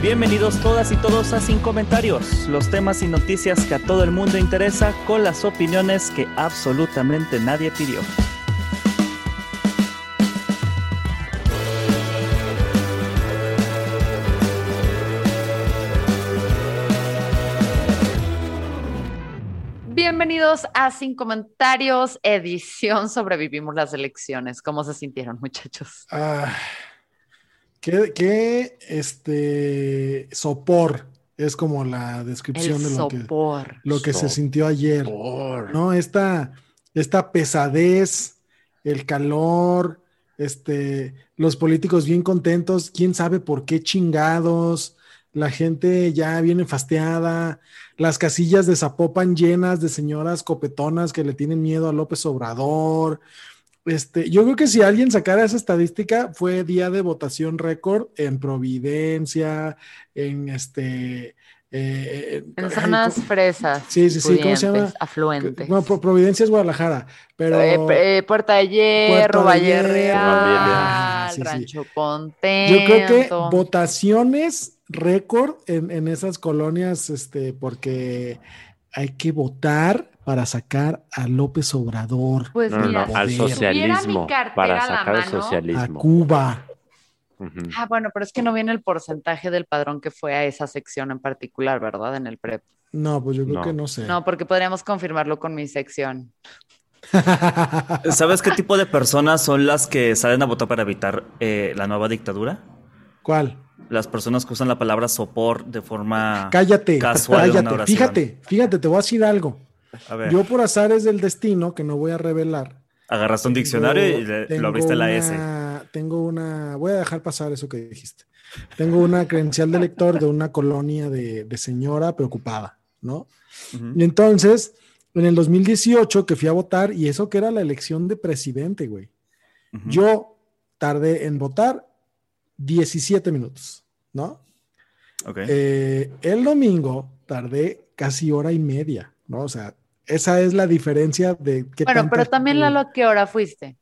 Bienvenidos todas y todos a Sin Comentarios, los temas y noticias que a todo el mundo interesa con las opiniones que absolutamente nadie pidió. Bienvenidos a Sin Comentarios, edición Sobrevivimos las elecciones. ¿Cómo se sintieron, muchachos? Ah, qué, qué, este sopor es como la descripción El de lo que, lo que se sintió ayer. ¿No? Esta, esta pesadez, el calor, este, los políticos bien contentos, quién sabe por qué chingados, la gente ya viene fasteada, las casillas de Zapopan llenas de señoras copetonas que le tienen miedo a López Obrador. Este, yo creo que si alguien sacara esa estadística, fue día de votación récord en Providencia, en este. eh, En ay, zonas ¿cómo- fresas. Sí, sí, sí, ¿cómo se llama? Afluentes. Bueno, Pro- Providencia es Guadalajara, pero. Eh, eh, Puerta de Hierro, Valle Real, sí, sí. Rancho Yo Contento. creo que votaciones récord en, en esas colonias, este, porque hay que votar para sacar a López Obrador, Pues No, no, mira, no, al si tuviera mi socialismo, para sacar el mano- a socialismo. Cuba. Ah, bueno, pero es que no viene el porcentaje del padrón que fue a esa sección en particular, ¿verdad? En el PREP. No, pues yo creo No. que no sé. No, porque podríamos confirmarlo con mi sección. ¿Sabes qué tipo de personas son las que salen a votar para evitar eh, la nueva dictadura? ¿Cuál? Las personas que usan la palabra sopor de forma Cállate, casual cállate. Fíjate, fíjate, te voy a decir algo. A ver, Yo por azares del destino, que no voy a revelar. agarraste un diccionario y le- lo abriste la S. Tengo una, voy a dejar pasar eso que dijiste. Tengo una credencial de lector de una colonia de, de señora preocupada, ¿no? Y entonces, en el 2018 que fui a votar, y eso que era la elección de presidente, güey, yo tardé en votar 17 minutos, ¿no? Ok. Eh, el domingo tardé casi hora y media, ¿no? O sea, esa es la diferencia de qué Bueno, tanta pero también, gente- Lalo, ¿a qué hora fuiste?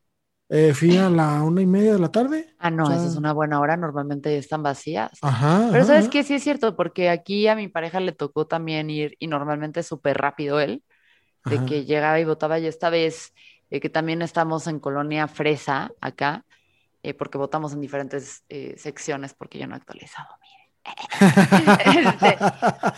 Eh, fui a la una y media de la tarde. Ah, no, O sea- esa es una buena hora, normalmente ya están vacías. Ajá. Pero ajá, ¿sabes qué? Sí es cierto, porque aquí a mi pareja le tocó también ir y normalmente es súper rápido él, de Ajá. que llegaba y votaba y esta vez eh, que también estamos en Colonia Fresa acá, eh, porque votamos en diferentes eh, secciones porque yo no he actualizado, mire. Este,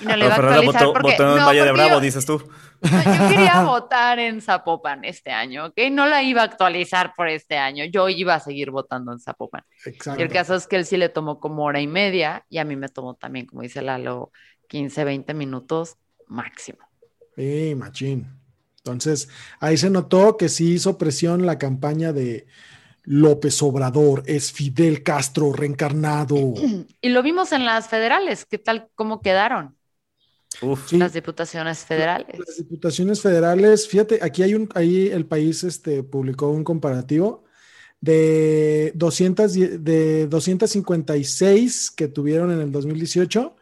y no le Pero iba a actualizar votó, porque, votó en no, Valle de Bravo, yo- dices tú. no, yo quería votar en Zapopan este año, ¿ok? No la iba a actualizar por este año, yo iba a seguir votando en Zapopan. Exacto. Y el caso es que él sí le tomó como hora y media y a mí me tomó también, como dice Lalo, 15, 20 minutos máximo. Sí, machín. Entonces, ahí se notó que sí hizo presión la campaña de López Obrador, es Fidel Castro reencarnado. Y lo vimos en las federales, ¿qué tal, cómo quedaron Uf. Sí. las diputaciones federales? Las diputaciones federales, fíjate, aquí hay un, ahí el país este, publicó un comparativo de 200, y- de 256 que tuvieron en el 2018,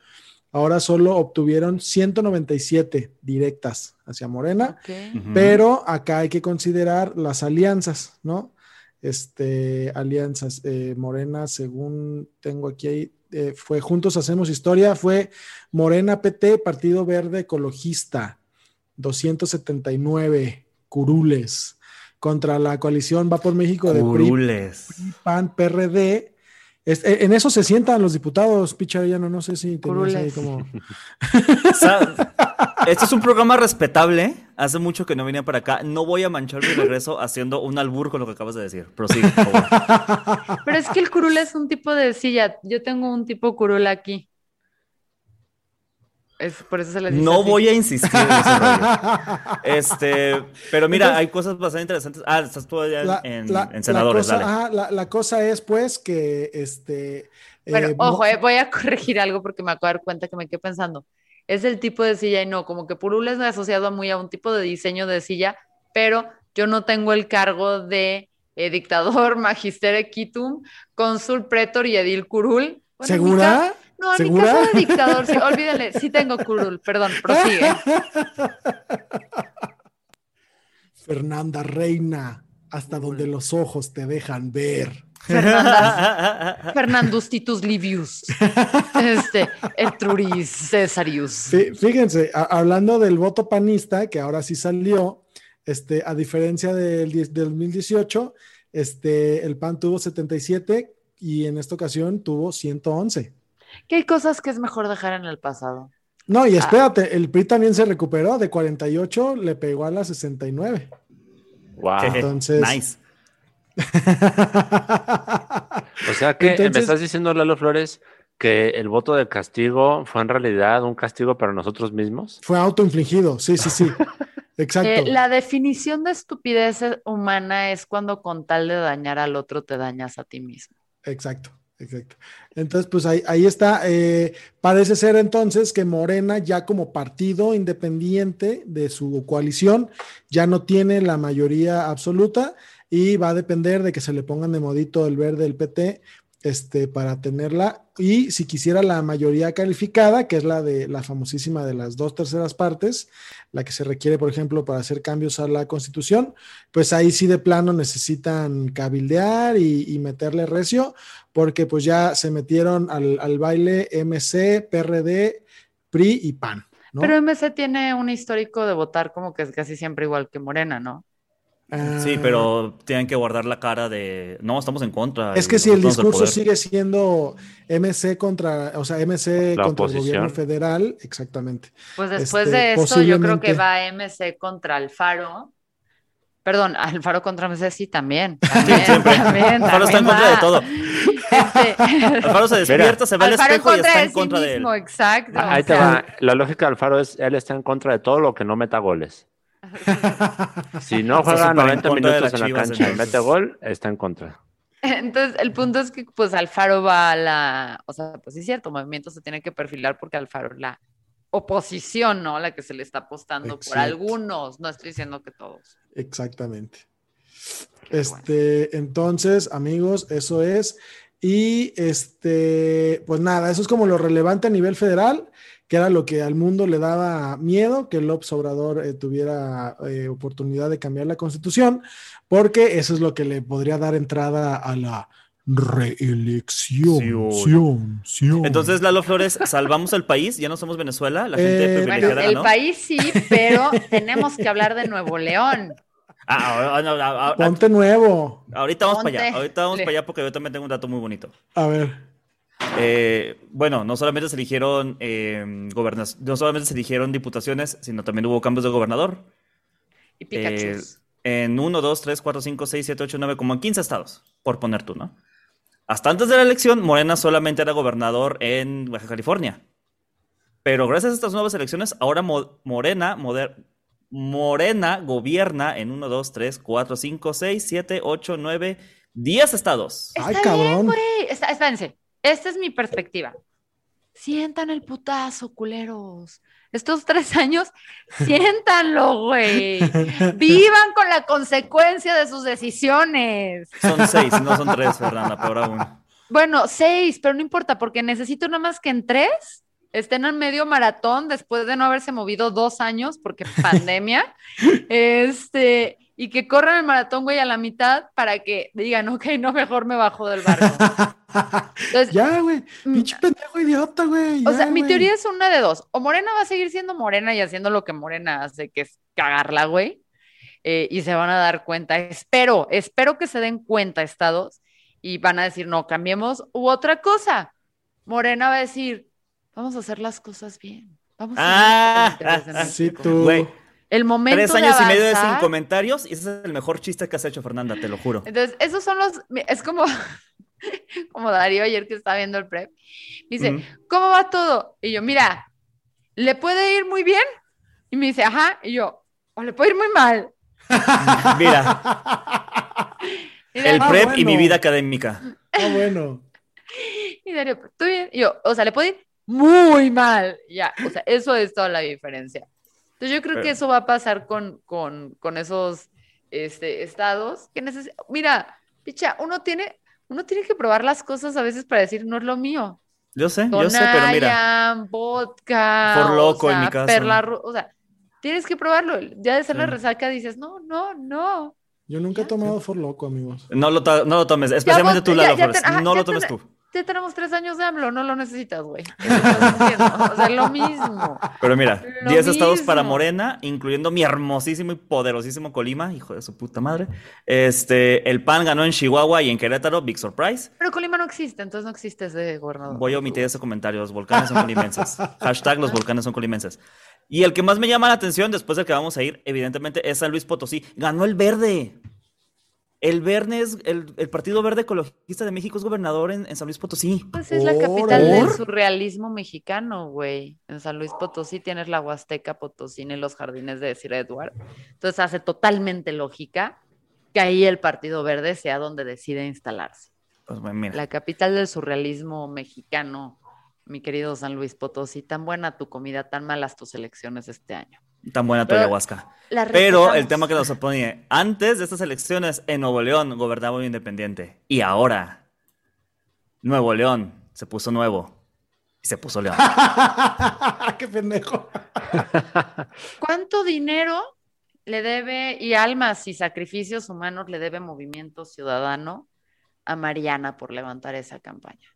ahora solo obtuvieron 197 directas hacia Morena, pero acá hay que considerar las alianzas, ¿no? Este, alianzas, eh, Morena, según tengo aquí, ahí, eh, fue Juntos Hacemos Historia, fue Morena PT, Partido Verde Ecologista, 279 curules, contra la coalición Va por México de PRI, Curules. PAN, PRD. Es- eh, en eso se sientan los diputados, Picharellano, no sé si tenías ahí Curules. como... Este es un programa respetable. Hace mucho que no venía para acá. No voy a manchar mi regreso haciendo un albur con lo que acabas de decir. Prosigue, por favor. Pero es que el curul es un tipo de silla. Yo tengo un tipo curul aquí. Es, por eso se les dice No así. voy a insistir en ese rollo. Este, pero mira, Entonces- hay cosas bastante interesantes. Ah, estás tú ya La, en, la- en senadores, la cosa, dale. ajá, la- la cosa es, pues, que este. Bueno, eh, ojo, eh, voy a corregir algo porque me acabo de dar cuenta que me quedé pensando. Es el tipo de silla y no, como que Purul es asociado muy a un tipo de diseño de silla, pero yo no tengo el cargo de eh, dictador, magister equitum, cónsul, pretor y edil curul. Bueno, en mi ca- ¿Segura? No, en ¿Segura? mi caso de dictador, sí, olvídenle, sí tengo curul, perdón, prosigue. Fernanda Reina, hasta donde los ojos te dejan ver. Fernanda, Fernandus Titus Livius, este, Etruris Cesarius. Fí- Fíjense, a- hablando del voto panista, que ahora sí salió, este, a diferencia del, del 2018, este, el PAN tuvo 77 y en esta ocasión tuvo 111. Que hay cosas que es mejor dejar en el pasado. No, Ah. y espérate, el PRI también se recuperó, de 48 le pegó a las 69. Wow. Entonces- nice. O sea que me Entonces- estás diciendo, Lalo Flores, que el voto de castigo fue en realidad un castigo para nosotros mismos. Fue autoinfligido, sí, sí, sí. Exacto. Eh, la definición de estupidez humana es cuando con tal de dañar al otro te dañas a ti mismo. Exacto, exacto. Entonces, pues ahí, ahí está. eh, parece ser entonces que Morena ya como partido independiente de su coalición ya no tiene la mayoría absoluta y va a depender de que se le pongan de modito el verde del PT este, para tenerla. Y si quisiera la mayoría calificada, que es la de la famosísima de las dos terceras partes, la que se requiere, por ejemplo, para hacer cambios a la constitución, pues ahí sí de plano necesitan cabildear y, meterle recio, porque pues ya se metieron al, baile MC, PRD, PRI y PAN. Pero MC tiene un histórico de votar como que es casi siempre igual que Morena, ¿no? Ah, Sí, pero tienen que guardar la cara de no, estamos en contra. Es que si el discurso poder". sigue siendo MC contra, o sea, MC La contra el gobierno federal, exactamente. Pues después Este, de esto, yo creo que va MC contra Alfaro. Perdón, Alfaro contra MC sí también. También, siempre. también, Alfaro está en contra de todo. Este, Alfaro se despierta, se va al espejo y contra está de en sí contra de él. exacto. Ah, Ahí o te va. La lógica de Alfaro es, él está en contra de todo lo que no meta goles. Si no juega súper en 90 contra de minutos en la Chivas, cancha y mete gol, está en contra. Entonces, el punto es que, pues, Alfaro va a la, o sea, pues sí es cierto, Movimiento se tiene que perfilar porque Alfaro es la oposición, ¿no? La que se le está apostando por algunos, no estoy diciendo que todos. Exactamente. Este, entonces, amigos, eso es. Y este, pues nada, eso es como lo relevante a nivel federal, que era lo que al mundo le daba miedo, que López Obrador eh, tuviera eh, oportunidad de cambiar la constitución, porque eso es lo que le podría dar entrada a la reelección. Sí, sion, sion. Entonces, Lalo Flores, salvamos el país, ya no somos Venezuela, la gente Eh, Bueno, privilegiada, el ¿no? país sí, pero tenemos que hablar de Nuevo León. Ah, ah, no, ah, ah, ponte nuevo. ahorita vamos para allá, ahorita vamos Le- para allá porque yo también tengo un dato muy bonito. A ver. Eh, bueno, no solamente se eligieron eh, no solamente se eligieron diputaciones, sino también hubo cambios de gobernador. Y Pikachu. Eh, en 1, 2, 3, 4, 5, 6, 7, 8, 9, como en 15 estados, por poner tú, ¿no? Hasta antes de la elección, Morena solamente era gobernador en Baja California. Pero gracias a estas nuevas elecciones, ahora Mo- Morena, moder- Morena gobierna en 1, 2, 3, 4, 5, 6, 7, 8, 9, 10 estados. Ay, Está bien, cabrón. güey. Está- espérense, esta es mi perspectiva. Sientan el putazo, culeros. Estos tres años, siéntanlo, güey. Vivan con la consecuencia de sus decisiones. Son 6, no son 3, Fernanda, peor aún. Bueno, seis, pero no importa, porque necesito nada más que en tres estén en medio maratón después de no haberse movido dos años, porque pandemia, este, y que corran el maratón, güey, a la mitad para que digan, ok, no, mejor me bajo del barco. Entonces, Ya, güey. Mm. Pinche pendejo idiota, güey. o ya, sea, mi teoría es una de dos. O Morena va a seguir siendo Morena y haciendo lo que Morena hace, que es cagarla, güey. eh, y se van a dar cuenta. Espero, espero que se den cuenta, estados, y van a decir, no, cambiemos. U otra cosa. Morena va a decir, vamos a hacer las cosas bien. Vamos a Ah, hacer las cosas bien en Sí, México". tú. Güey, El momento Tres de años y medio de sin avanzar- comentarios y ese es el mejor chiste que has hecho, Fernanda, te lo juro. Entonces, esos son los, es como, como Darío ayer que estaba viendo el prep. Me dice, Ujú. ¿cómo va todo? Y yo, mira, ¿le puede ir muy bien? Y me dice, ajá, y yo, o le puede ir muy mal. Mira, Y el Darío, prep y mi bueno. vida académica. Ah, bueno. y Darío, ¿tú bien? Y yo, o sea, le puede ir muy mal. Ya, o sea, eso es toda la diferencia. Entonces yo creo que Pero- eso va a pasar con, con, con esos este, estados que necesitan. Mira, picha, uno tiene, uno tiene que probar las cosas a veces para decir, no es lo mío. Yo sé, yo sé, pero mira. Vodka, For o Loco en mi caso. Perla o sea, tienes que probarlo. Ya de ser la Sí. resaca dices, no, no, no. Yo nunca he tomado For Loco, amigos. No lo, to- no lo tomes, especialmente vos- tú, Lalo ya Flores. te- ajá, no lo tomes te- tú. Ya tenemos tres años de AMLO, no lo necesitas, güey. O sea, lo mismo. Pero mira, Lo 10 estados para. Morena, incluyendo mi hermosísimo y poderosísimo Colima, hijo de su puta madre. Este, el PAN ganó en Chihuahua y en Querétaro, big surprise. Pero Colima no existe, entonces no existe ese gobernador. Voy a omitir ese comentario, los volcanes son colimenses. Hashtag los volcanes son colimenses. Y el que más me llama la atención, después del que vamos a ir, evidentemente, es San Luis Potosí. Ganó el verde. El verde es, el, el Partido Verde Ecologista de México es gobernador en, en San Luis Potosí. Pues es la ¿Por? capital del surrealismo mexicano, güey. En San Luis Potosí tienes la Huasteca Potosí y los jardines de Sir Edward. Entonces hace totalmente lógica que ahí el Partido Verde sea donde decide instalarse. Pues, mira. La capital del surrealismo mexicano, mi querido San Luis Potosí. Tan buena tu comida, tan malas tus elecciones este año. Tan buena tu Pero- ayahuasca. Pero el tema que nos opone, antes de estas elecciones en Nuevo León gobernaba un independiente. Y ahora, Nuevo León se puso nuevo. Y se puso León. ¡Qué pendejo! ¿Cuánto dinero le debe, y almas y sacrificios humanos le debe Movimiento Ciudadano a Mariana por levantar esa campaña?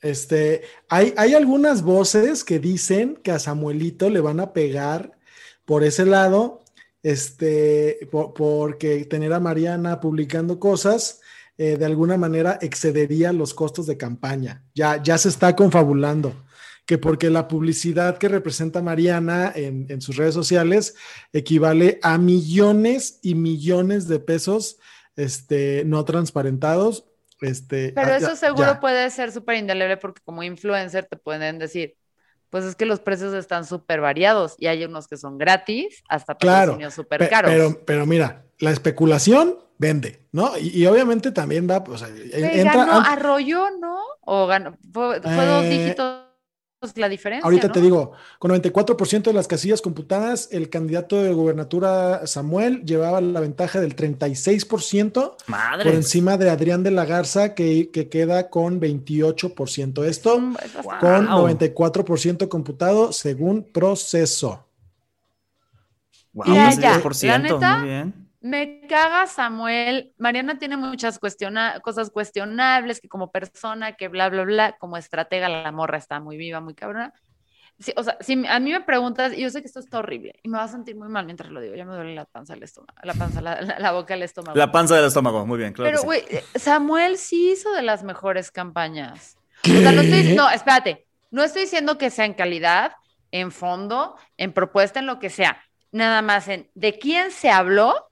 Este, hay, hay algunas voces que dicen que a Samuelito le van a pegar por ese lado, este, po- porque tener a Mariana publicando cosas eh, de alguna manera excedería los costos de campaña. Ya, ya se está confabulando que porque la publicidad que representa Mariana en, en sus redes sociales equivale a millones y millones de pesos este, no transparentados. Este, Pero ah, eso seguro ya. puede ser súper indeleble porque como influencer te pueden decir, pues es que los precios están súper variados y hay unos que son gratis hasta Claro, patrocinios súper Pe- caros. Pero, pero mira, la especulación vende, ¿no? Y, y obviamente también va, o sea, entra. ganó, an- arrolló, ¿no? O ganó, fue, fue dos Eh, dígitos la diferencia, ahorita ¿no? te digo, con 94% de las casillas computadas, el candidato de gobernatura Samuel llevaba la ventaja del 36% Madre. por encima de Adrián de la Garza, que, que queda con 28%. Esto Mm, es bastante. con Wow. 94% computado según proceso. Wow, ya, 10%, la neta, muy bien. Me caga Samuel. Mariana tiene muchas cuestiona- cosas cuestionables, que como persona, que bla, bla, bla, como estratega la morra está muy viva, muy cabrona. Sí, o sea, si a mí me preguntas, y yo sé que esto está horrible, y me va a sentir muy mal mientras lo digo, ya me duele la panza, el estómago, la panza, la, la- la boca, el estómago. La panza del estómago, muy bien, claro. Pero, que sí. güey, eh, Samuel sí hizo de las mejores campañas. O sea, no, estoy, no, espérate, no estoy diciendo que sea en calidad, en fondo, en propuesta, en lo que sea. Nada más en de quién se habló.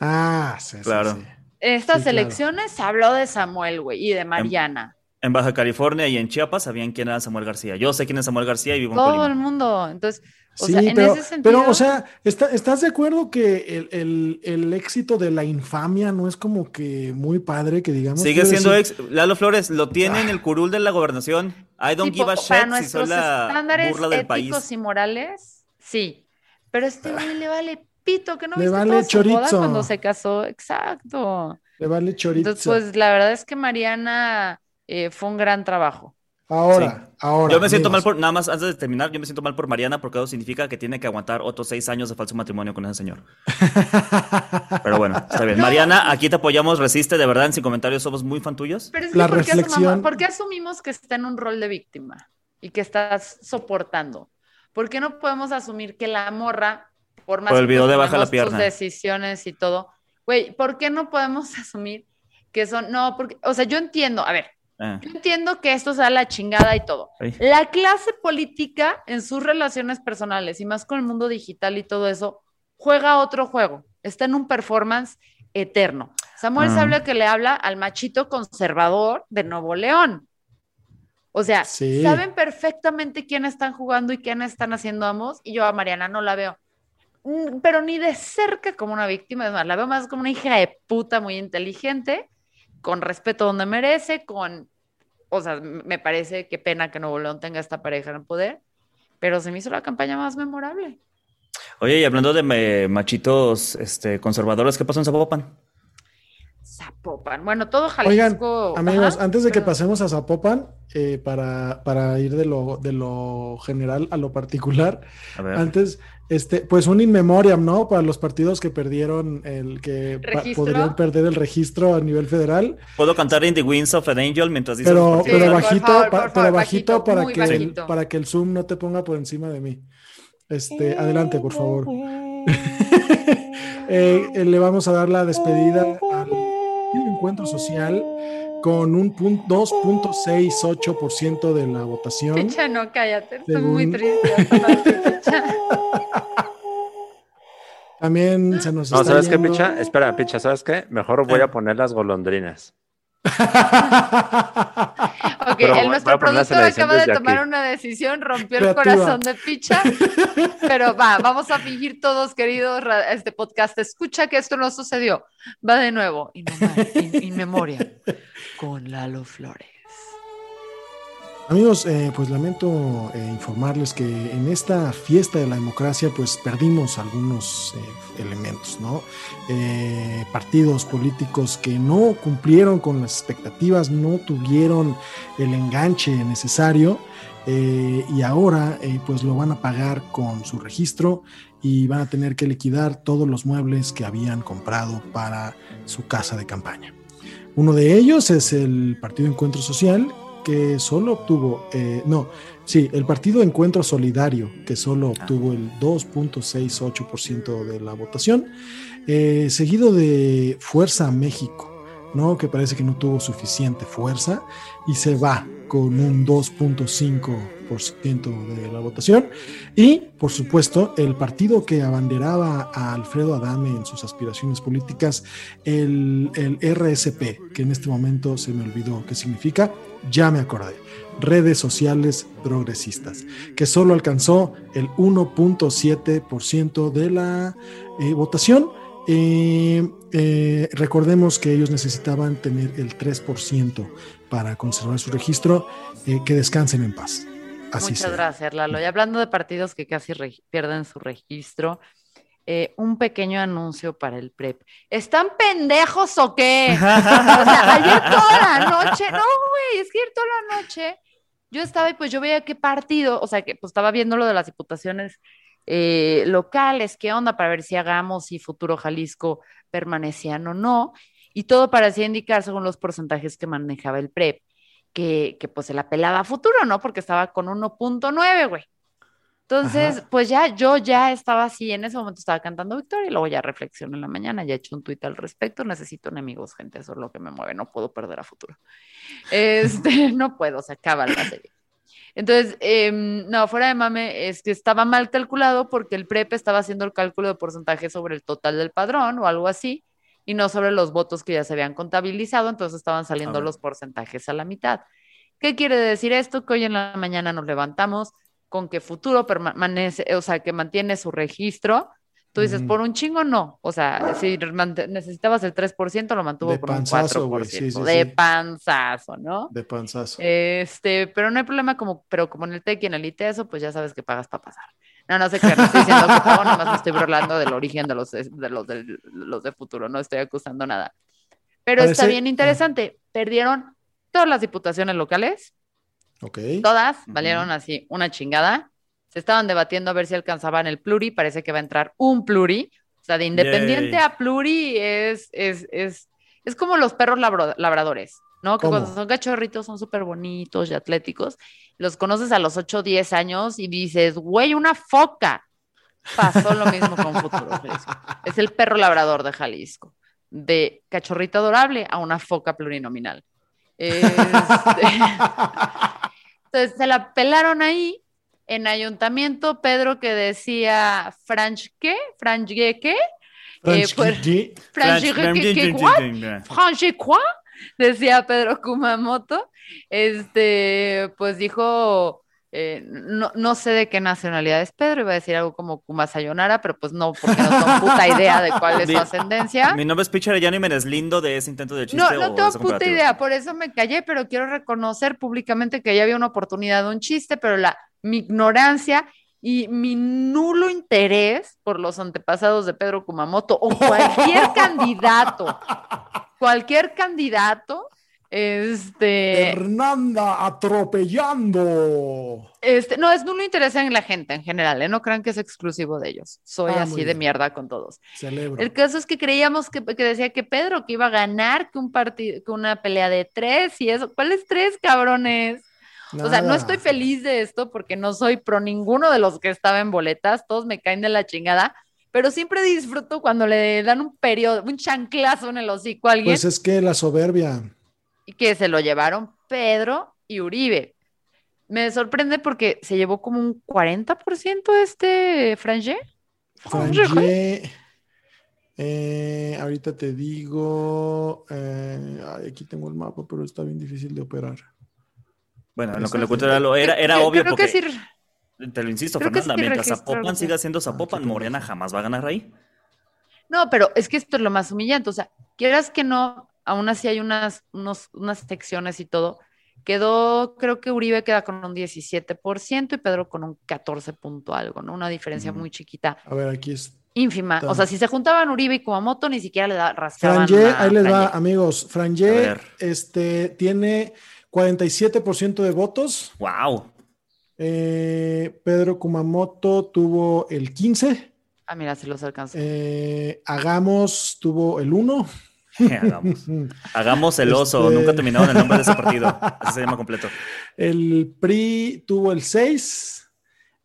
Ah, sí, Claro. sí. En estas Sí, claro. elecciones se habló de Samuel, güey, y de Mariana. En Baja California y en Chiapas sabían quién era Samuel García. Yo sé quién es Samuel García y vivo en Todo Colima. el mundo. Entonces, o Sí, sea, en pero, ese sentido. pero, o sea, ¿está- ¿estás de acuerdo que el, el- el éxito de la infamia no es como que muy padre que digamos? Sigue siendo decir, ex. Lalo Flores lo tiene en el curul de la gobernación. I don't tipo, give a para shit si nuestros la estándares burla del éticos país. y morales, sí. Pero a este güey le vale pito, que no Le viste vale toda su boda chorizo. cuando se casó. Exacto. Le vale chorizo. Entonces, pues la verdad es que Mariana eh, fue un gran trabajo. ahora, ahora. Yo me siento mal por, nada más antes de terminar, yo me siento mal por Mariana porque eso significa que tiene que aguantar otros seis años de falso matrimonio con ese señor. Pero bueno, está bien. Mariana, aquí te apoyamos, resiste, de verdad, en sin comentarios somos muy fan tuyos. Pero es que La ¿por, qué asumamos- reflexión- por qué asumimos que está en un rol de víctima y que estás soportando? ¿Por qué no podemos asumir que la morra, por más Por el que video de baja la decisiones y todo, güey, ¿por qué no podemos asumir que son, no, porque, o sea, yo entiendo, a ver, Eh, yo entiendo que esto sea la chingada y todo. Ay. La clase política en sus relaciones personales y más con el mundo digital y todo eso, juega otro juego. Está en un performance eterno. Samuel Ah. sabe que le habla al machito conservador de Nuevo León. O sea, Sí. saben perfectamente quién están jugando y quién están haciendo ambos, y yo a Mariana no la veo. Mm, Pero ni de cerca como una víctima, es más, la veo más como una hija de puta muy inteligente, con respeto donde merece, con, o sea, me parece que pena que Nuevo León tenga esta pareja en el poder, pero se me hizo la campaña más memorable. Oye, y hablando de machitos este, conservadores, ¿qué pasó en Zapopan? Zapopan. Bueno, todo Oigan, Jalisco. amigos, Ajá, antes de que perdón. pasemos a Zapopan, eh, para, para ir de lo, de lo general a lo particular, A ver. antes, este, pues un in memoriam, ¿no? Para los partidos que perdieron el que podrían perder el registro a nivel federal, ¿Puedo cantar In the Winds of an Angel mientras dices pero, Sí, pero bajito, favor, pa- por pero bajito, bajito, para que el, para que el Zoom no te ponga por encima de mí. Este, adelante, por favor. Eh, eh, le vamos a dar la despedida al encuentro social con un pun- 2.68% de la votación. Picha, no, cállate. Estoy muy triste. También se nos No, está ¿sabes qué, Picha? Espera, Picha, ¿sabes qué? Mejor voy a poner las golondrinas. Ok, Pero el, nuestro productor acaba de tomar aquí. una decisión, rompió el corazón de Picha, pero va, vamos a fingir todos, queridos, este podcast, escucha que esto no sucedió. Va de nuevo, in, in- in memoria, con Lalo Flores. Amigos, eh, pues lamento eh, informarles que en esta fiesta de la democracia pues perdimos algunos eh, elementos, ¿no? Partidos políticos que no cumplieron con las expectativas, no tuvieron el enganche necesario y ahora pues lo van a pagar con su registro y van a tener que liquidar todos los muebles que habían comprado para su casa de campaña. Uno de ellos es el Partido Encuentro Social, que solo obtuvo, eh, no, sí, el Partido Encuentro Solidario, que solo obtuvo el 2.68% de la votación, eh, seguido de Fuerza México, ¿no? Que parece que no tuvo suficiente fuerza y se va con un 2.5% de la votación. Y, por supuesto, el partido que abanderaba a Alfredo Adame en sus aspiraciones políticas, el, el RSP, que en este momento se me olvidó qué significa, ya me acordé. Redes sociales progresistas, que solo alcanzó el 1.7% de la eh, votación. Eh, eh, recordemos que ellos necesitaban tener el 3% para conservar su registro. Eh, que descansen en paz. Así Muchas sea. gracias, Lalo. Y hablando de partidos que casi pierden su registro, eh, un pequeño anuncio para el PREP. ¿Están pendejos o qué? O sea, ayer toda la noche, no, güey, es que ayer toda la noche yo estaba y pues yo veía qué partido, o sea, que pues estaba viendo lo de las diputaciones eh, locales, qué onda para ver si hagamos si Futuro Jalisco permanecían o no, y todo parecía indicar según los porcentajes que manejaba el PREP, que, que pues se la pelaba a futuro, ¿no? Porque estaba con 1.9, güey. Entonces, Ajá. pues ya, yo ya estaba así, en ese momento estaba cantando Victoria y luego ya reflexioné en la mañana, ya he hecho un tuit al respecto, necesito enemigos, gente, eso es lo que me mueve, no puedo perder a futuro. Este, no puedo, se acaba la serie. Entonces, em, no, fuera de mame, es que estaba mal calculado porque el PREP estaba haciendo el cálculo de porcentaje sobre el total del padrón o algo así, y no sobre los votos que ya se habían contabilizado, entonces estaban saliendo los porcentajes a la mitad. ¿Qué quiere decir esto? Que hoy en la mañana nos levantamos con que futuro permanece, o sea, que mantiene su registro. Tú dices, por un chingo no. O sea, si necesitabas el 3%, lo mantuvo De por un panzazo, 4%. güey, sí, sí, de sí. panzazo, ¿no? De panzazo. Este, pero no hay problema como, pero como en el TEC y en el ITESO, pues ya sabes que pagas para pasar. No, no sé qué, no estoy diciendo que pago, nada más me estoy burlando del origen de los de, los, de, los de futuro, no estoy acusando nada. Pero está bien interesante, perdieron todas las diputaciones locales, ok. todas valieron así una chingada. Se estaban debatiendo a ver si alcanzaban el pluri, parece que va a entrar un pluri. O sea, de independiente Yay. a pluri es, es, es, es como los perros labro- labradores, ¿no? Que ¿Cómo? cuando son cachorritos son súper bonitos y atléticos. Los conoces a los 8 o 10 años y dices, güey, una foca. Pasó lo mismo con Futuro. Es el perro labrador de Jalisco. De cachorrito adorable a una foca plurinominal. Este, Entonces se la pelaron ahí en ayuntamiento. Pedro que decía, ¿Franch qué? ¿Franch qué? Franch pues- Gigi. ¿Franch qué? ¿Qué? ¿What? ¿Franche quoi? decía Pedro Kumamoto, este, pues dijo, eh, no, no, sé de qué nacionalidad es Pedro, iba a decir algo como Kumasayonara, pero pues no, porque no tengo puta idea de cuál es su ascendencia. Mi nombre es Arellano y me deslindo de ese intento de chiste. No, no tengo puta idea, por eso me callé, pero quiero reconocer públicamente que ya había una oportunidad de un chiste, pero la, mi ignorancia y mi nulo interés por los antepasados de Pedro Kumamoto o cualquier candidato, cualquier candidato, este... Fernanda atropellando. Este, no, es nulo interés en la gente en general, ¿eh? no crean que es exclusivo de ellos. Soy Ah, así de mierda con todos. Celebro. El caso es que creíamos que, que decía que Pedro que iba a ganar, que un partido, que una pelea de tres y eso. ¿Cuáles tres, cabrones? O sea, no estoy feliz de esto porque no soy pro ninguno de los que estaba en boletas, todos me caen de la chingada, pero siempre disfruto cuando le dan un periodo, un chanclazo en el hocico a alguien Pues es que la soberbia. y que se lo llevaron Pedro y Uribe. Me sorprende porque se llevó como un 40% este Frangé. Frangé, eh, ahorita te digo, eh, ay, aquí tengo el mapa, pero está bien difícil de operar. Bueno, en lo que le es- cuento era, lo- era, obvio creo porque, que sí. te lo insisto, creo que Fernanda, sí mientras Zapopan siga siendo Zapopan, Morena jamás va a ganar ahí. No, pero es que esto es lo más humillante. O sea, quieras que no, aún así hay unas, unos, unas secciones y todo. Quedó, creo que Uribe queda con un 17% y Pedro con un 14 punto algo, ¿no? Una diferencia muy chiquita, A ver, aquí es. ínfima. Está. O sea, si se juntaban Uribe y Kumamoto, ni siquiera le da, rascaban Frangé, a ahí les va, amigos. Ver. este, tiene 47% de votos. ¡Wow! Eh, Pedro Kumamoto tuvo el 15. Ah, mira, se los alcanzó. Eh, Hagamos tuvo el 1. Hagamos. Hagamos el oso. Este- Nunca terminaron el nombre de ese partido. Así se llama completo. El PRI tuvo el 6.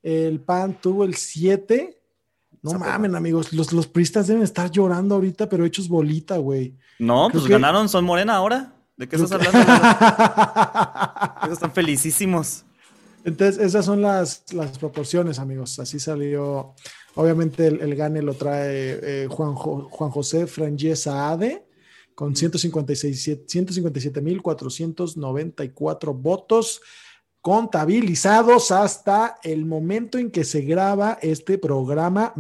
El PAN tuvo el 7. No mamen, amigos. Los, los pristas deben estar llorando ahorita, pero hechos bolita, güey. No, Creo pues que- ganaron, son Morena ahora. ¿De qué estás hablando? Ellos están felicísimos. Entonces, esas son las, las proporciones, amigos. Así salió. Obviamente, el, el gane lo trae eh, Juan, Jo- Juan José Frangé Saade con 156 157.494 votos contabilizados hasta el momento en que se graba este programa.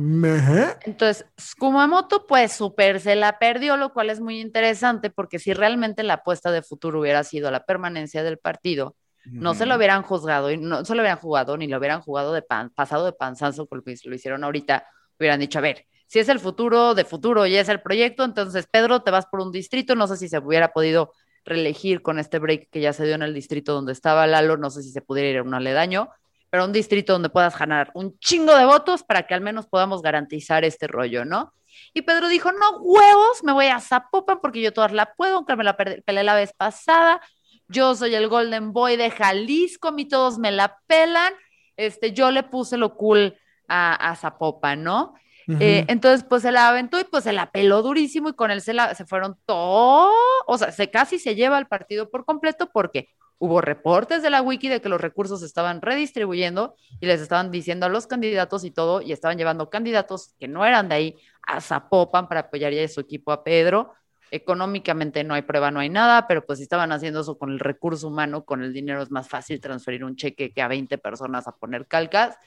Entonces, Kumamoto, pues súper se la perdió, lo cual es muy interesante porque si realmente la apuesta de futuro hubiera sido la permanencia del partido, no se lo hubieran juzgado y no se lo hubieran jugado ni lo hubieran jugado de pan, pasado de panzazo como lo hicieron ahorita, hubieran dicho, a ver, si es el futuro de futuro y es el proyecto, entonces Pedro, te vas por un distrito, no sé si se hubiera podido reelegir con este break que ya se dio en el distrito donde estaba Lalo, no sé si se pudiera ir a un aledaño, pero un distrito donde puedas ganar un chingo de votos para que al menos podamos garantizar este rollo, ¿no? Y Pedro dijo, no, huevos, me voy a Zapopan porque yo todas la puedo, aunque me la peleé la vez pasada, yo soy el Golden Boy de Jalisco, a mí todos me la pelan, este, yo le puse lo cool a, a Zapopan, ¿no? Eh, entonces, pues se la aventó y pues se la peló durísimo y con él se, la, se fueron todos, o sea, se casi se lleva el partido por completo porque hubo reportes de la wiki de que los recursos se estaban redistribuyendo y les estaban diciendo a los candidatos y todo, y estaban llevando candidatos que no eran de ahí a Zapopan para apoyar ya a su equipo a Pedro. Económicamente no hay prueba, no hay nada, pero pues si estaban haciendo eso con el recurso humano, con el dinero es más fácil transferir un cheque que a 20 personas a poner calcas.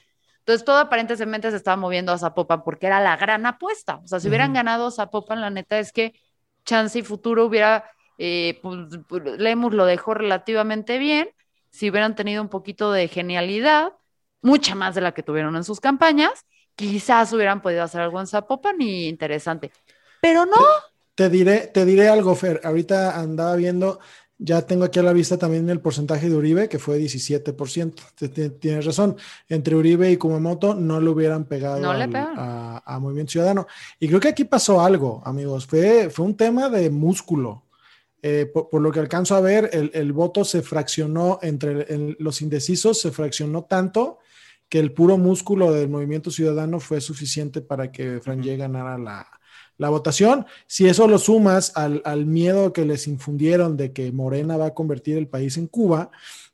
Entonces, todo aparentemente se estaba moviendo a Zapopan porque era la gran apuesta. O sea, si hubieran ganado Zapopan, la neta es que Chance y Futuro hubiera, eh, pues, pues, Lemus lo dejó relativamente bien. Si hubieran tenido un poquito de genialidad, mucha más de la que tuvieron en sus campañas, quizás hubieran podido hacer algo en Zapopan y interesante. Pero no, Te diré, te diré algo, Fer. Ahorita andaba viendo, ya tengo aquí a la vista también el porcentaje de Uribe, que fue 17%. Te- te- Tienes razón. Entre Uribe y Kumamoto no le hubieran pegado No le al- a, a Movimiento Ciudadano. Y creo que aquí pasó algo, amigos. Fue, fue un tema de músculo. Eh, por, por lo que alcanzo a ver, el, el voto se fraccionó entre el- los indecisos, se fraccionó tanto que el puro músculo del Movimiento Ciudadano fue suficiente para que Frangé ganara la, la votación. Si eso lo sumas al, al miedo que les infundieron de que Morena va a convertir el país en Cuba,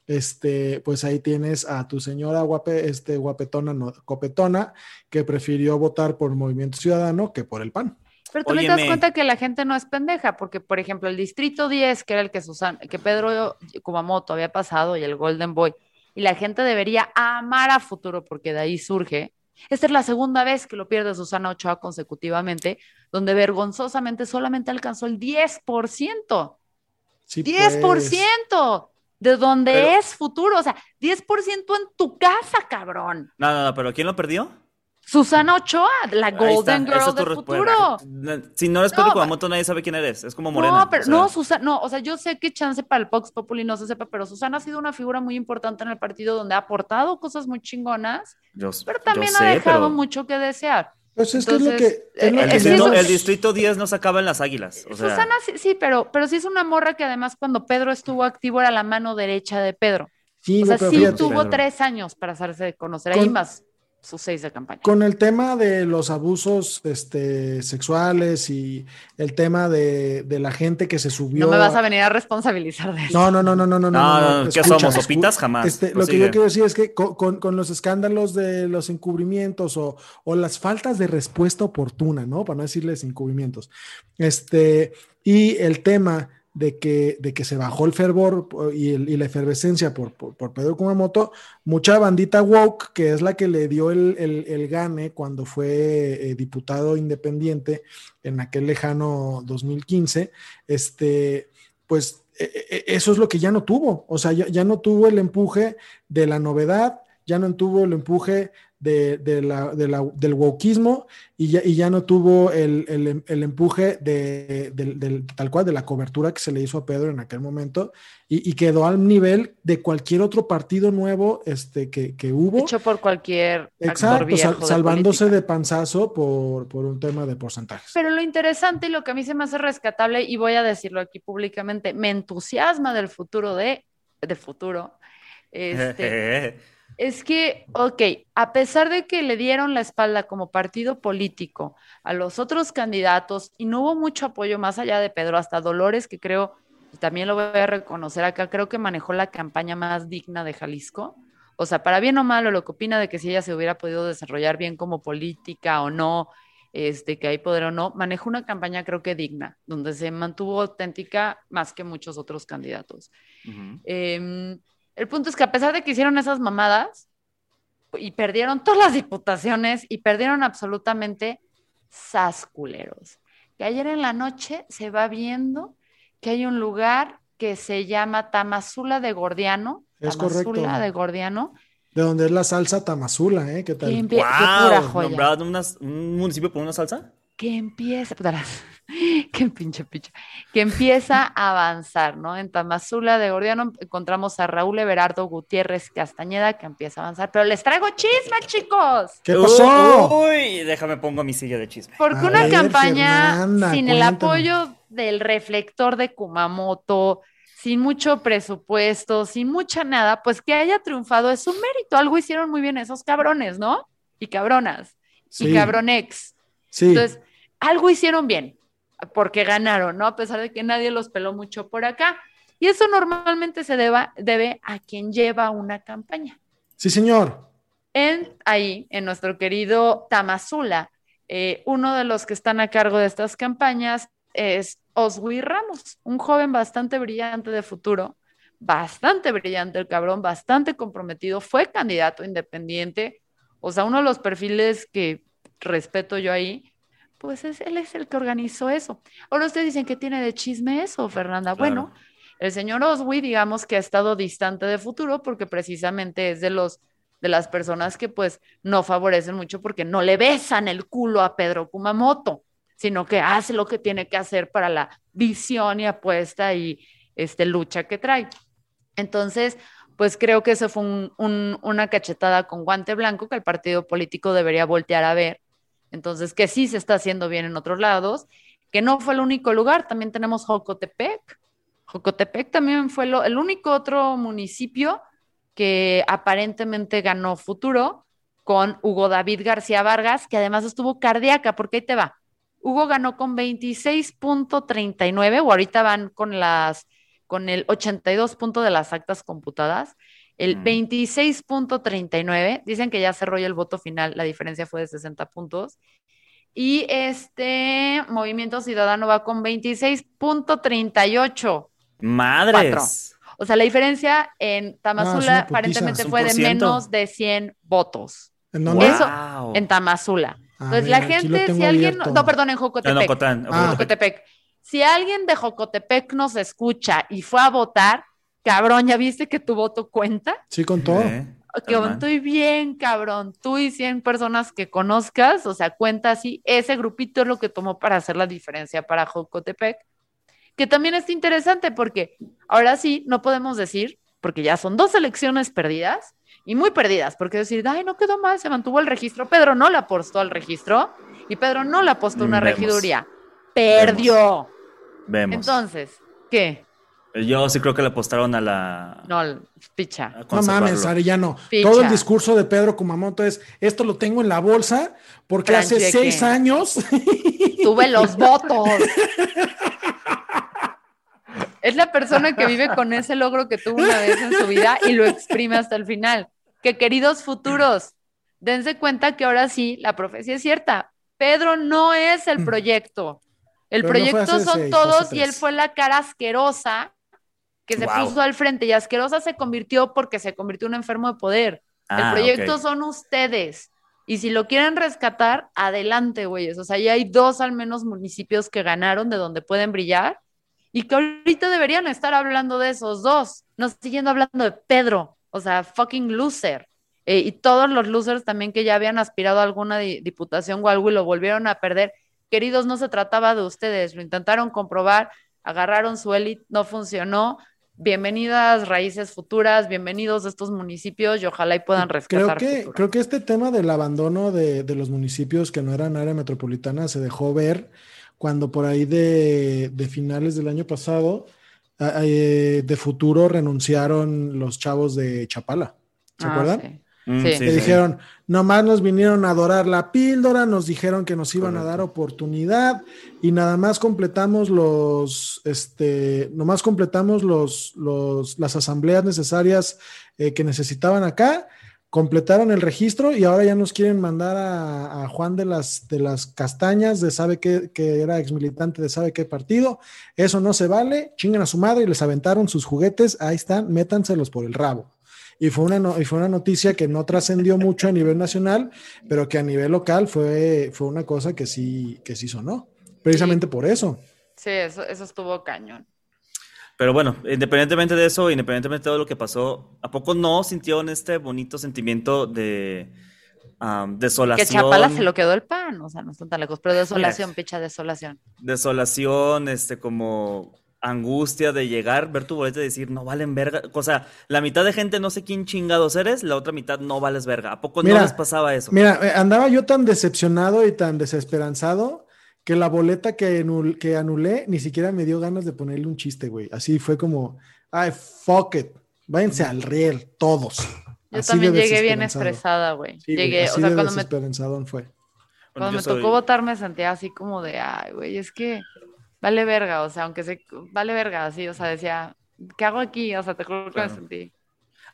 este, pues ahí tienes a tu señora guape, este, guapetona, no, copetona, que prefirió votar por Movimiento Ciudadano que por el PAN. Pero también te das Óyeme. cuenta que la gente no es pendeja, porque, por ejemplo, el distrito 10, que era el que, Susan, que Pedro Kumamoto había pasado, y el Golden Boy, y la gente debería amar a futuro, porque de ahí surge. Esta es la segunda vez que lo pierde Susana Ochoa consecutivamente, donde vergonzosamente solamente alcanzó el 10%. Sí, 10% de donde Pero- es futuro, o sea, 10% en tu casa, cabrón. No, no, no, pero ¿quién lo perdió? Susana Ochoa, la Ahí Golden Girl es tu del respuesta. futuro. Si no eres Pedro No, Kumamoto, nadie sabe quién eres. Es como Morena. No, pero o sea, no, Susana, no, o sea, yo sé que chance para el Vox Populi no se sepa, pero Susana ha sido una figura muy importante en el partido donde ha aportado cosas muy chingonas, yo- pero yo también sé, ha dejado pero mucho que desear. Pues es que es lo Entonces, que. es lo eh, El es distrito, el distrito 10 no se acaba en las águilas. O sea, Susana sí, sí, pero, pero sí es una morra que además cuando Pedro estuvo activo era la mano derecha de Pedro. Sí, O sea, sí fíjate, tuvo tres años para hacerse conocer ahí Con- más sus seis de campaña. Con el tema de los abusos este, sexuales y el tema de, de la gente que se subió. No me vas a venir a responsabilizar de eso. No, no, no, no, no, no. No, no, ¿qué escucha, somos? ¿Sopitas? Jamás. Este, lo que yo quiero decir es que con, con- con los escándalos de los encubrimientos o, o las faltas de respuesta oportuna, ¿no? Para no decirles encubrimientos. Este, y el tema de que, de que se bajó el fervor y, la efervescencia por, por, Pedro Kumamoto, mucha bandita woke, que es la que le dio el, el- gane cuando fue eh, diputado independiente en aquel lejano 2015, este, pues e- e- eso es lo que ya no tuvo, o sea, ya, ya no tuvo el empuje de la novedad, ya no tuvo el empuje de, de la, de la- del wokismo y ya, y ya no tuvo el, el- el empuje de, tal cual de la cobertura que se le hizo a Pedro en aquel momento y, y quedó al nivel de cualquier otro partido nuevo este, que, que hubo. Hecho por cualquier actor Exacto, viejo sal- de salvándose política. de panzazo por, por un tema de porcentajes. Pero lo interesante y lo que a mí se me hace rescatable, y voy a decirlo aquí públicamente, me entusiasma del futuro de, del futuro, este, es que, ok, a pesar de que le dieron la espalda como partido político a los otros candidatos y no hubo mucho apoyo más allá de Pedro, hasta Dolores, que creo, y también lo voy a reconocer acá, creo que manejó la campaña más digna de Jalisco. O sea, para bien o malo, lo que opina de que si ella se hubiera podido desarrollar bien como política o no, este, que hay poder o no, manejó una campaña creo que digna, donde se mantuvo auténtica más que muchos otros candidatos. Eh, el punto es que a pesar de que hicieron esas mamadas y perdieron todas las diputaciones y perdieron absolutamente sasculeros, que ayer en la noche se va viendo que hay un lugar que se llama Tamazula de Gordiano, Es Tamazula correcto. de Gordiano, De donde es la salsa tamazula, ¿eh? ¿Qué tal? que, empie- qué pura ¡Wow! joya. ¿Nombraron unas- un municipio por una salsa? que empieza, que pinche pinche, que empieza a avanzar, ¿no? En Tamazula de Gordiano encontramos a Raúl Everardo Gutiérrez Castañeda que empieza a avanzar, pero les traigo chisme, chicos, ¿Qué pasó? Uy, déjame pongo mi silla de chisme. porque A una ver, campaña Fernanda, sin el apoyo del reflector de Kumamoto, sin mucho presupuesto, sin mucha nada, pues que haya triunfado es un mérito, algo hicieron muy bien esos cabrones, ¿no? Y cabronas, y cabronex. Sí, Entonces, algo hicieron bien, porque ganaron, ¿no? A pesar de que nadie los peló mucho por acá. Y eso normalmente se deba, debe a quien lleva una campaña. sí, señor. En, ahí, en nuestro querido Tamazula, eh, uno de los que están a cargo de estas campañas es Oswi Ramos, un joven bastante brillante de futuro, bastante brillante el cabrón, bastante comprometido, fue candidato independiente, o sea, uno de los perfiles que respeto yo ahí, pues es, él es el que organizó eso. Ahora ustedes dicen que tiene de chisme eso, Fernanda. Claro. Bueno, el señor Oswi, digamos que ha estado distante de futuro porque precisamente es de los de las personas que pues no favorecen mucho porque no le besan el culo a Pedro Kumamoto, sino que hace lo que tiene que hacer para la visión y apuesta y este lucha que trae. Entonces, pues creo que eso fue un- un- una cachetada con guante blanco que el partido político debería voltear a ver. Entonces, que sí se está haciendo bien en otros lados, que no fue el único lugar, también tenemos Jocotepec. Jocotepec también fue el único otro municipio que aparentemente ganó futuro con Hugo David García Vargas, que además estuvo cardíaca, porque ahí te va. Hugo ganó con 26.39, o ahorita van con las con el 82 punto de las actas computadas, el Mm. 26.39, dicen que ya cerró ya el voto final, la diferencia fue de 60 puntos, Y este Movimiento Ciudadano va con 26.38. Madres. O sea, la diferencia en Tamazula aparentemente fue de 100%. menos de 100 votos. ¿En dónde? Eso, Wow. en Tamazula. A Entonces, ver, la gente, si alguien, abierto. no, perdón, en Ah, Jocotepec. no, Cotán, Ah. Jocotepec. Si alguien de Jocotepec nos escucha y fue a votar, cabrón, ¿ya viste que tu voto cuenta? Sí, con todo. Eh, Que estoy bien, cabrón. Tú y 100 personas que conozcas, o sea, cuenta así. Ese grupito es lo que tomó para hacer la diferencia para Jocotepec. Que también es interesante porque ahora sí no podemos decir, porque ya son dos elecciones perdidas y muy perdidas, porque decir, ay, no quedó mal, se mantuvo el registro. Pedro no le apostó al registro y Pedro no le apostó a una Vemos. regiduría. Perdió. Vemos. Entonces, ¿qué? Yo sí creo que le apostaron a la. No, picha. No mames, Arellano. Picha. Todo el discurso de Pedro Kumamoto es, esto lo tengo en la bolsa porque hace seis años Tuve los votos. Es la persona que vive con ese logro que tuvo una vez en su vida y lo exprime hasta el final. Que queridos futuros, dense cuenta que ahora sí la profecía es cierta. Pedro no es el proyecto. El Mm. Pero no fue proyecto son seis, todos y él fue la cara asquerosa que se Wow. puso al frente y asquerosa se convirtió porque se convirtió en un enfermo de poder. Ah, el proyecto ok. son ustedes. Y si lo quieren rescatar, adelante, güeyes. O sea, ya hay dos al menos municipios que ganaron de donde pueden brillar y que ahorita deberían estar hablando de esos dos, no siguiendo hablando de Pedro, o sea, fucking loser. Eh, y todos los losers también que ya habían aspirado a alguna di- diputación o algo y lo volvieron a perder. Queridos, no se trataba de ustedes, lo intentaron comprobar, agarraron su élite, no funcionó. Bienvenidas raíces futuras, bienvenidos a estos municipios y ojalá y puedan creo rescatar. que, futuro. creo que este tema del abandono de, de los municipios que no eran área metropolitana se dejó ver cuando por ahí de, de finales del año pasado, eh, de futuro renunciaron los chavos de Chapala. ¿Se Ah, acuerdan? sí. Mm, Sí. sí, que sí. dijeron, nomás nos vinieron a adorar la píldora, nos dijeron que nos iban a dar oportunidad y nada más completamos los, este, nomás completamos los, los, las asambleas necesarias eh, que necesitaban acá, completaron el registro y ahora ya nos quieren mandar a, a Juan de las, de las Castañas, de sabe qué, que era ex militante de sabe qué partido, eso no se vale, chingan a su madre y les aventaron sus juguetes, ahí están, métanselos por el rabo. Y fue una, no- y fue una noticia que no trascendió mucho a nivel nacional, pero que a nivel local fue, fue una cosa que sí, que sí sonó. Precisamente por eso. Sí, eso, eso estuvo cañón. Pero bueno, independientemente de eso, independientemente de todo lo que pasó, ¿a poco no sintieron este bonito sentimiento de am, Que desolación? Chapala se lo quedó el pan, o sea, no están tan lejos, pero desolación, picha, desolación. Desolación, este, como angustia de llegar, ver tu boleta y decir, no valen verga. O sea, la mitad de gente no sé quién chingados eres, la otra mitad no vales verga. ¿A poco Mira, no les pasaba eso? Mira, eh, andaba yo tan decepcionado y tan desesperanzado que la boleta que, anul- que anulé ni siquiera me dio ganas de ponerle un chiste, güey. Así fue como, ay, fuck it, váyanse al riel, todos. Yo Así también llegué bien estresada, güey. Sí, güey, Llegué, o sea, de cuando me, fue. Cuando me soy- tocó votar me sentía así como de, ay, güey, es que vale verga, o sea, aunque se, vale verga, así, o sea, decía, ¿qué hago aquí? O sea, te juro que Claro. me sentí.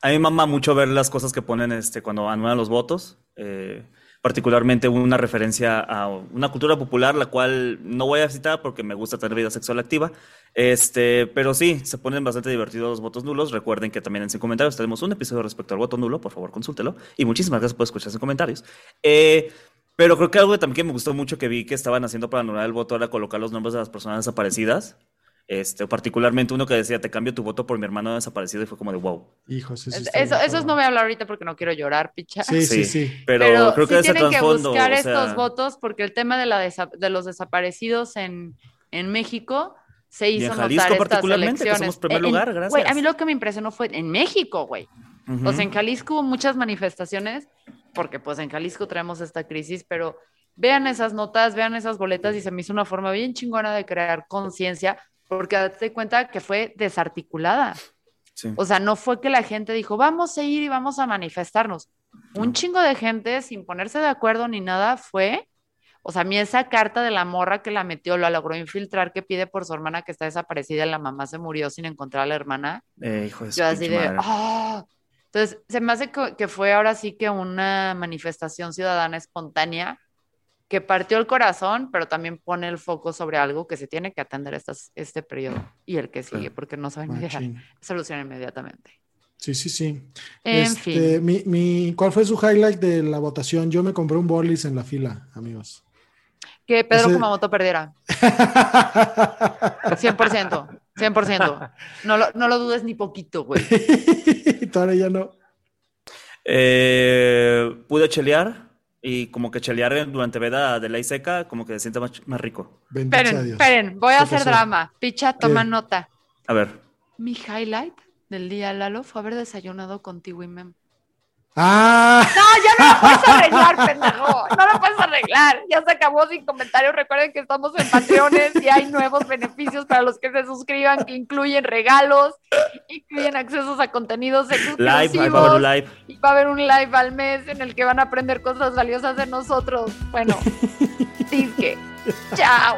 A mí me mama mucho ver las cosas que ponen este, cuando anulan los votos, eh, particularmente una referencia a una cultura popular, la cual no voy a citar porque me gusta tener vida sexual activa, este, pero sí, se ponen bastante divertidos los votos nulos. Recuerden que también en Sin Comentarios tenemos un episodio respecto al voto nulo, por favor consúltelo. Y muchísimas gracias por escuchar en comentarios. Eh, pero creo que algo que también que me gustó mucho que vi que estaban haciendo para anular el voto era colocar los nombres de las personas desaparecidas. Este, particularmente uno que decía, te cambio tu voto por mi hermano desaparecido, y fue como de wow. Hijos, eso, Eso, eso cabrón. no voy a hablar ahorita porque no quiero llorar, picha. Sí, sí, Sí. sí. Pero, Pero, creo que sí ese tienen que buscar o estos sea, votos porque el tema de, la desa- de los desaparecidos en, en México se en hizo Jalisco notar estas particularmente, que elecciones. somos primer En- en- lugar, gracias. Güey, a mí lo que me impresionó fue en México, güey. ujú. O sea, en Jalisco hubo muchas manifestaciones, porque pues en Jalisco traemos esta crisis, pero vean esas notas, vean esas boletas y se me hizo una forma bien chingona de crear conciencia, porque date cuenta que fue desarticulada. Sí. O sea, no fue que la gente dijo, vamos a ir y vamos a manifestarnos. Un chingo de gente sin ponerse de acuerdo ni nada fue. O sea, a mí esa carta de la morra que la metió, la logró infiltrar, que pide por su hermana que está desaparecida, la mamá se murió sin encontrar a la hermana. Eh, hijo de Yo así de. ¡ah! Entonces, se me hace que fue ahora sí que una manifestación ciudadana espontánea que partió el corazón, pero también pone el foco sobre algo que se tiene que atender estas, este periodo y el que sigue, porque no saben Machín. solución inmediatamente. Sí, sí, sí. En Este, fin. Mi, mi, ¿Cuál fue su highlight de la votación? Yo me compré un Borlis en la fila, amigos. Que Pedro Ese- Kumamoto perdiera. 100%, 100%. No lo, no lo dudes ni poquito, güey. Todavía ya no. Eh, pude chelear y como que chelear durante veda de ley seca, como que se siente más, más rico. Bendito sea Esperen, Dios. esperen, voy a ¿Qué hacer pasó? drama. Picha, toma nota. A ver. Mi highlight del día, Lalo, fue haber desayunado contigo y Mem. ¡Ah! No, ya no lo puedes arreglar, pendejo. No lo puedes arreglar. Ya se acabó sin comentarios. Recuerden que estamos en Patreones y hay nuevos beneficios para los que se suscriban que incluyen regalos, incluyen accesos a contenidos Live, ahí va a haber un exclusivos live. y va a haber un live al mes en el que van a aprender cosas valiosas de nosotros. Bueno, disque. Chao.